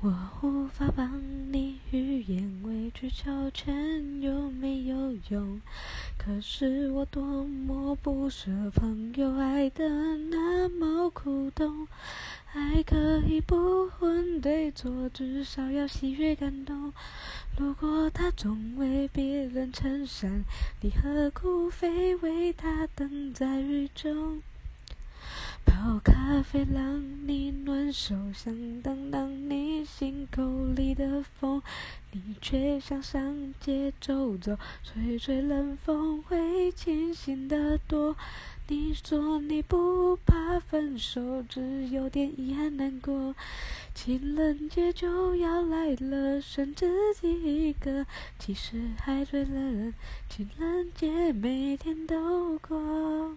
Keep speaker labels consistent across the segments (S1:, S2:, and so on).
S1: 我无法帮你预言委曲求全有没有用，可是我多么不舍朋友爱得那么苦痛。爱可以不问对错，至少要喜悦感动。如果他总为别人撑伞，你何苦非为他等在雨中？泡咖啡让你暖手，想挡挡你心口里的风，你却想上街走走，吹吹冷风会清醒得多。你说你不怕分手，只有点遗憾难过。情人节就要来了，剩自己一个，其实还对了人，情人节每天都过。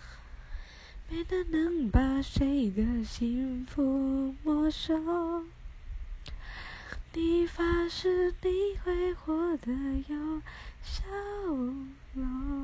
S1: 没能能把谁的幸福没收。你发誓你会活得有笑容。